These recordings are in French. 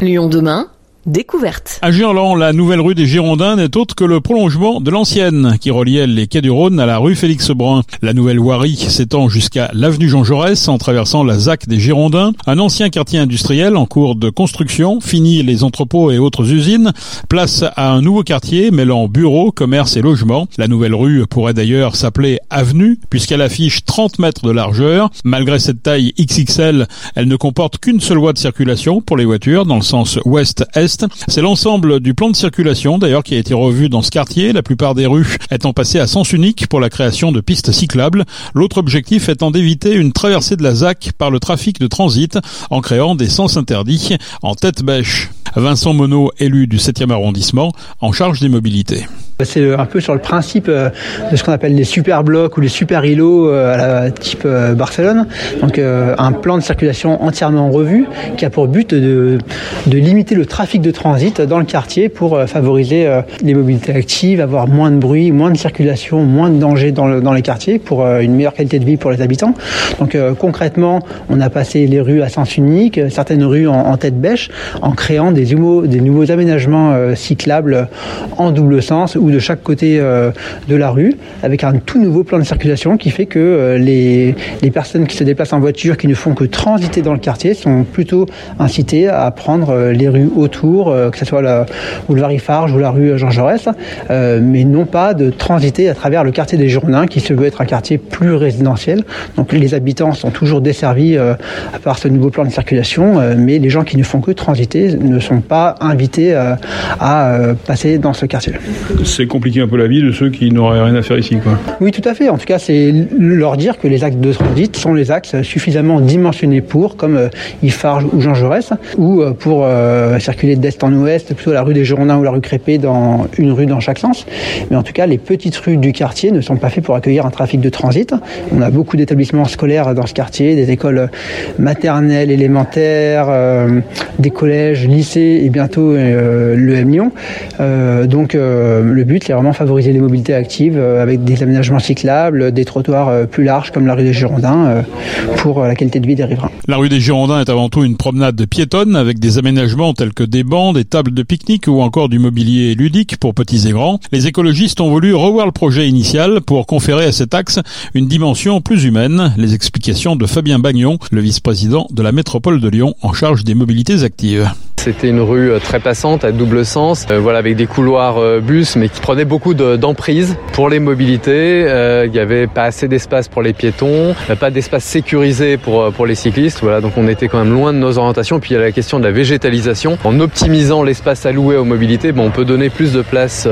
Lyon demain découverte. À Gerland, la nouvelle rue des Girondins n'est autre que le prolongement de l'ancienne qui reliait les quais du Rhône à la rue Félix Brun. La nouvelle voirie s'étend jusqu'à l'avenue Jean Jaurès en traversant la ZAC des Girondins, un ancien quartier industriel en cours de construction, fini les entrepôts et autres usines, place à un nouveau quartier mêlant bureaux, commerce et logements. La nouvelle rue pourrait d'ailleurs s'appeler Avenue puisqu'elle affiche 30 mètres de largeur. Malgré cette taille XXL, elle ne comporte qu'une seule voie de circulation pour les voitures dans le sens ouest-est c'est l'ensemble du plan de circulation d'ailleurs qui a été revu dans ce quartier, la plupart des rues étant passées à sens unique pour la création de pistes cyclables. L'autre objectif étant d'éviter une traversée de la ZAC par le trafic de transit en créant des sens interdits en tête bêche. Vincent Monod, élu du 7e arrondissement, en charge des mobilités. C'est un peu sur le principe euh, de ce qu'on appelle les super blocs ou les super îlots euh, type euh, Barcelone. Donc un plan de circulation entièrement revu qui a pour but de, limiter le trafic de transit dans le quartier pour favoriser les mobilités actives, avoir moins de bruit, moins de circulation, moins de danger dans les quartiers pour une meilleure qualité de vie pour les habitants. Donc concrètement, on a passé les rues à sens unique, certaines rues en, en tête bêche, en créant des, des nouveaux aménagements cyclables en double sens de chaque côté euh, de la rue, avec un tout nouveau plan de circulation qui fait que euh, les, les personnes qui se déplacent en voiture, qui ne font que transiter dans le quartier, sont plutôt incitées à prendre euh, les rues autour, que ce soit la boulevard Ifarge ou la rue Jean Jaurès, mais non pas de transiter à travers le quartier des Girondins, qui se veut être un quartier plus résidentiel. Donc les habitants sont toujours desservis par ce nouveau plan de circulation, mais les gens qui ne font que transiter ne sont pas invités à passer dans ce quartier c'est compliquer un peu la vie de ceux qui n'auraient rien à faire ici. Quoi. Oui, tout à fait. En tout cas, c'est leur dire que les axes de transit sont les axes suffisamment dimensionnés pour, comme euh, Ifarge ou Jean Jaurès, ou euh, pour euh, circuler d'est en ouest, plutôt la rue des Girondins ou la rue Crépé, dans une rue dans chaque sens. Mais en tout cas, les petites rues du quartier ne sont pas faites pour accueillir un trafic de transit. On a beaucoup d'établissements scolaires dans ce quartier, des écoles maternelles, élémentaires, des collèges, lycées et bientôt le M Lyon. donc le but, c'est vraiment favoriser les mobilités actives euh, avec des aménagements cyclables, des trottoirs euh, plus larges comme la rue des Girondins euh, pour la qualité de vie des riverains. La rue des Girondins est avant tout une promenade piétonne avec des aménagements tels que des bancs, des tables de pique-nique ou encore du mobilier ludique pour petits et grands. Les écologistes ont voulu revoir le projet initial pour conférer à cet axe une dimension plus humaine. Les explications de Fabien Bagnon, le vice-président de la métropole de Lyon en charge des mobilités actives. C'était une rue euh, très passante à double sens, euh, voilà avec des couloirs euh, bus, mais qui prenaient beaucoup d'emprise pour les mobilités. il n'y avait pas assez d'espace pour les piétons, pas d'espace sécurisé pour pour les cyclistes. Voilà, donc on était quand même loin de nos orientations. Puis il y a la question de la végétalisation. En optimisant l'espace alloué aux mobilités, bon, on peut donner plus de place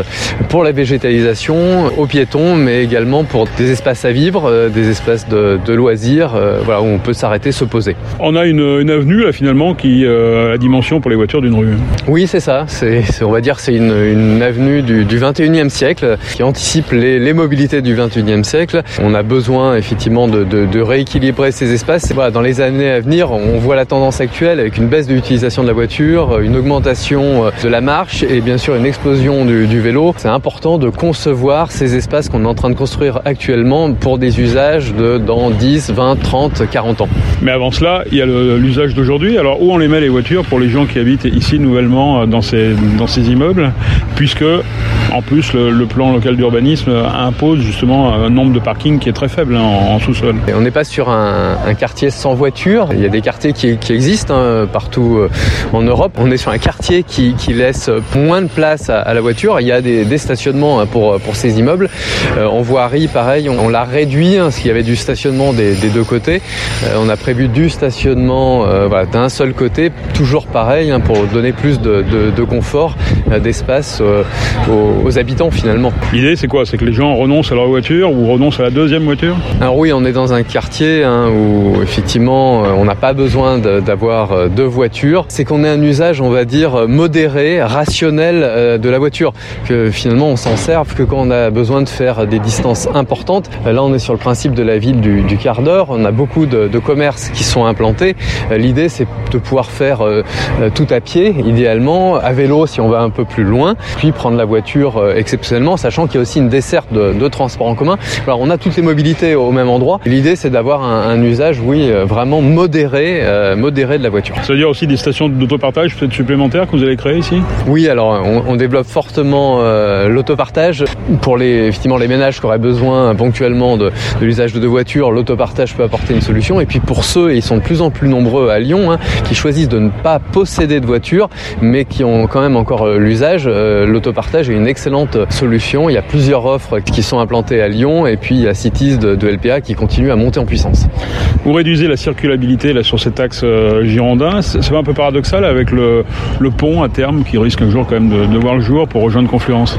pour la végétalisation, aux piétons, mais également pour des espaces à vivre, des espaces de, loisirs, voilà, où on peut s'arrêter, se poser. On a une, une avenue là finalement qui a dimension pour les voitures d'une rue. Oui, c'est ça. C'est, on va dire, c'est une, une avenue du, du 21e siècle qui anticipe les, les, mobilités du 21e siècle. On a besoin effectivement de, de, de rééquilibrer ces espaces. Voilà, dans les années à venir, on voit la tendance actuelle avec une baisse de l'utilisation de la voiture, une augmentation euh, de la marche et bien sûr une explosion du, du vélo. C'est important de concevoir ces espaces qu'on est en train de construire actuellement pour des usages de dans 10, 20, 30, 40 ans. Mais avant cela, il y a l'usage d'aujourd'hui. Alors où on les met les voitures pour les gens qui habitent ici nouvellement euh, dans ces, dans ces immeubles, puisque en plus le, plan local d'urbanisme impose justement un nombre de parkings qui est très faible hein, en, sous-sol. on n'est pas sur un, quartier sans voiture, il y a des quartiers qui, existent hein, partout euh, en Europe. On est sur un quartier qui, laisse moins de place à, la voiture, il y a des, stationnements hein, pour, ces immeubles. Euh, en voirie, pareil, on, l'a réduit, parce qu'il y avait du stationnement des, deux côtés. Euh, on a prévu du stationnement euh, d'un seul côté, toujours pareil, pour donner plus de, de, de confort, euh, d'espace euh, aux, aux, habitants finalement. L'idée c'est quoi? C'est que les gens renoncent à leur voiture ou renoncent à la deuxième voiture? Alors oui, on est dans un quartier hein, où effectivement euh, on n'a pas besoin d'avoir deux voitures. C'est qu'on ait un usage, on va dire, modéré, rationnel de la voiture. Que finalement on s'en serve que quand on a besoin de faire des distances importantes. Là on est sur le principe de la ville du, du quart d'heure. On a beaucoup de, de commerces qui sont implantés. L'idée c'est de pouvoir faire tout tout à pied, idéalement, à vélo si on va un peu plus loin, puis prendre la voiture euh, exceptionnellement, sachant qu'il y a aussi une desserte de, de, transport en commun. Alors on a toutes les mobilités au même endroit. L'idée c'est d'avoir un, un, usage, oui, euh, vraiment modéré, euh, modéré de la voiture. Ça veut dire aussi des stations d'autopartage peut-être supplémentaires que vous allez créer ici? Oui, alors on, on développe fortement euh, l'autopartage pour les effectivement les ménages qui auraient besoin ponctuellement de, de l'usage de deux voitures. L'autopartage peut apporter une solution. Et puis pour ceux, et ils sont de plus en plus nombreux à Lyon, hein, qui choisissent de ne pas posséder de voiture, mais qui ont quand même encore l'usage, euh, l'autopartage est une excellente solution. Il y a plusieurs offres qui sont implantées à Lyon et puis il y Cities de, LPA qui continue à monter en puissance. Vous réduisez la circulabilité là, sur cet axe euh, girondin. C'est un peu paradoxal avec le, pont à terme qui risque un jour quand même de voir le jour pour rejoindre Confluence?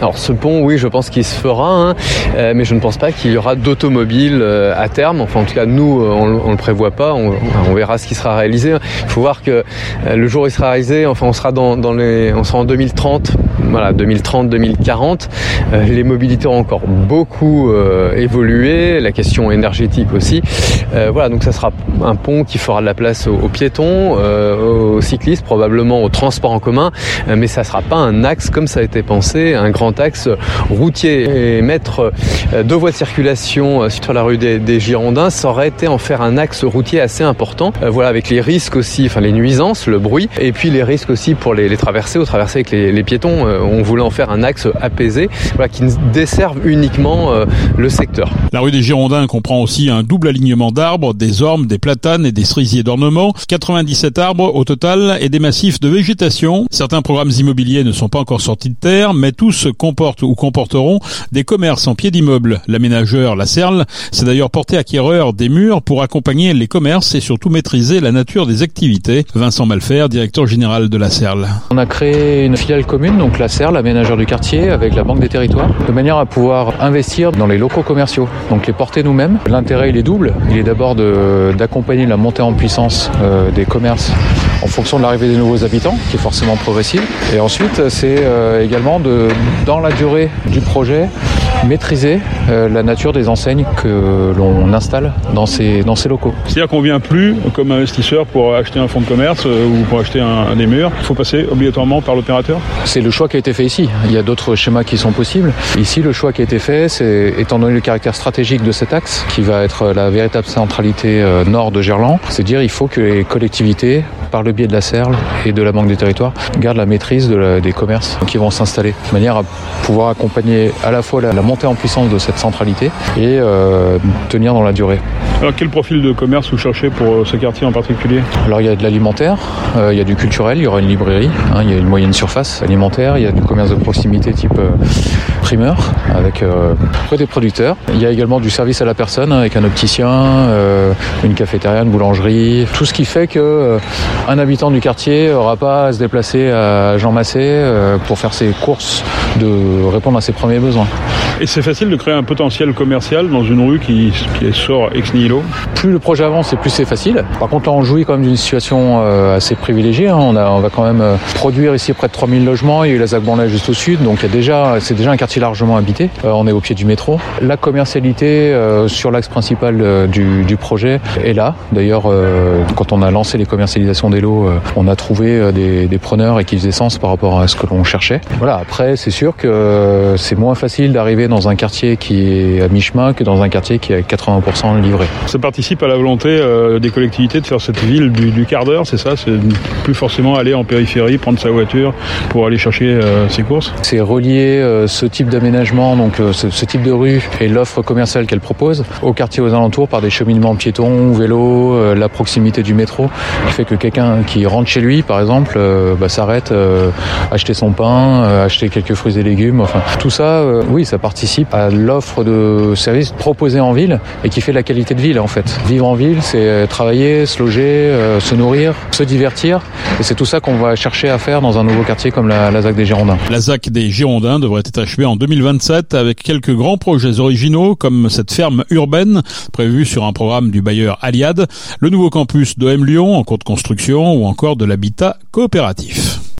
Alors ce pont, oui, je pense qu'il se fera, hein, euh, mais je ne pense pas qu'il y aura d'automobiles euh, à terme. Enfin, en tout cas, nous, euh, on, on le prévoit pas. On, on, verra ce qui sera réalisé. Il faut voir que euh, le jour où il sera réalisé, enfin, on sera dans, dans les, on sera en 2030. Voilà, 2030-2040. Euh, les mobilités ont encore beaucoup évolué. La question énergétique aussi. voilà, donc ça sera un pont qui fera de la place aux, aux piétons, aux cyclistes, probablement au transport en commun, mais ça sera pas un axe comme ça a été pensé, un grand axe routier et mettre deux voies de circulation sur la rue des, Girondins, ça aurait été en faire un axe routier assez important. voilà, avec les risques aussi, enfin les nuisances, le bruit, et puis les risques aussi pour les, les traversées, ou traverser avec les, les, piétons. on voulait en faire un axe apaisé, voilà, qui desserve uniquement le secteur. La rue des Girondins comprend aussi un double alignement d'arbres, des ormes, des platanes et des cerisiers d'ornement, 97 arbres au total et des massifs de végétation. Certains programmes immobiliers ne sont pas encore sortis de terre, mais tous comportent ou comporteront des commerces en pied d'immeuble. L'aménageur La Serle s'est d'ailleurs porté acquéreur des murs pour accompagner les commerces et surtout maîtriser la nature des activités. Vincent Malfer, directeur général de La Serle. On a créé une filiale commune, donc La Serle, aménageur du quartier, avec la Banque des Territoires, de manière à pouvoir investir dans les locaux commerciaux, donc les porter nous-mêmes. L'intérêt, il est double. Il est d'abord d'accompagner la montée en puissance euh, des commerces en fonction de l'arrivée des nouveaux habitants, qui est forcément progressive. Et ensuite, c'est euh, également de, dans la durée du projet, maîtriser euh, la nature des enseignes que l'on installe dans ces, dans ces locaux. C'est-à-dire qu'on vient plus comme investisseur pour acheter un fonds de commerce euh, ou pour acheter un, un des murs. Il faut passer obligatoirement par l'opérateur? C'est le choix qui a été fait ici. Il y a d'autres schémas qui sont possibles. Ici, le choix qui a été fait, c'est étant donné le caractère stratégique de cet axe, qui va être la véritable centralité euh, nord de Gerland, c'est dire il faut que les collectivités, par le biais de la CERL et de la Banque des Territoires, gardent la maîtrise de la, des commerces qui vont s'installer, de manière à pouvoir accompagner à la fois la, la montée en puissance de cette centralité et euh, tenir dans la durée. Alors quel profil de commerce vous cherchez pour ce quartier en particulier? Alors il y a de l'alimentaire, euh, il y a du culturel, il y aura une librairie, hein, il y a une moyenne surface alimentaire, il y a du commerce de proximité type euh, primeur avec euh, des producteurs. Il y a également du service à la personne avec un opticien, euh, une cafétéria, une boulangerie, tout ce qui fait que euh, un habitant du quartier n'aura pas à se déplacer à Jean Massé euh, pour faire ses courses, de répondre à ses premiers besoins. Et c'est facile de créer un potentiel commercial dans une rue qui, qui sort ex nihilo? Plus le projet avance et plus c'est facile. Par contre là on jouit quand même d'une situation euh, assez privilégiée. Hein. On, a, on va quand même euh, produire ici près de 3000 logements. Il y a eu la Zac juste au sud, donc il y a déjà, c'est déjà un quartier largement habité. On est au pied du métro. La commercialité sur l'axe principal du, du, projet est là. D'ailleurs, quand on a lancé les commercialisations des lots, on a trouvé des, des, preneurs et qui faisaient sens par rapport à ce que l'on cherchait. Voilà. Après, c'est sûr que c'est moins facile d'arriver dans un quartier qui est à mi-chemin que dans un quartier qui est à 80% livré. Ça participe à la volonté euh, des collectivités de faire cette ville du, du quart d'heure, c'est ça? C'est plus forcément aller en périphérie, prendre sa voiture pour aller chercher euh, ses courses? C'est relier euh, ce type d'aménagement, donc ce, ce, type de rue et l'offre commerciale qu'elle propose au quartier aux alentours par des cheminements piétons, vélos, la proximité du métro, qui fait que quelqu'un qui rentre chez lui, par exemple, bah, s'arrête, acheter son pain, acheter quelques fruits et légumes, enfin tout ça, oui, ça participe à l'offre de services proposés en ville et qui fait la qualité de ville en fait. Vivre en ville, c'est travailler, se loger, euh, se nourrir, se divertir et c'est tout ça qu'on va chercher à faire dans un nouveau quartier comme la, la ZAC des Girondins. La ZAC des Girondins devrait être achevée en 2027 avec quelques grands projets originaux comme cette ferme urbaine prévue sur un programme du bailleur Aliad, le nouveau campus d'OM Lyon en cours de ou encore de l'habitat coopératif.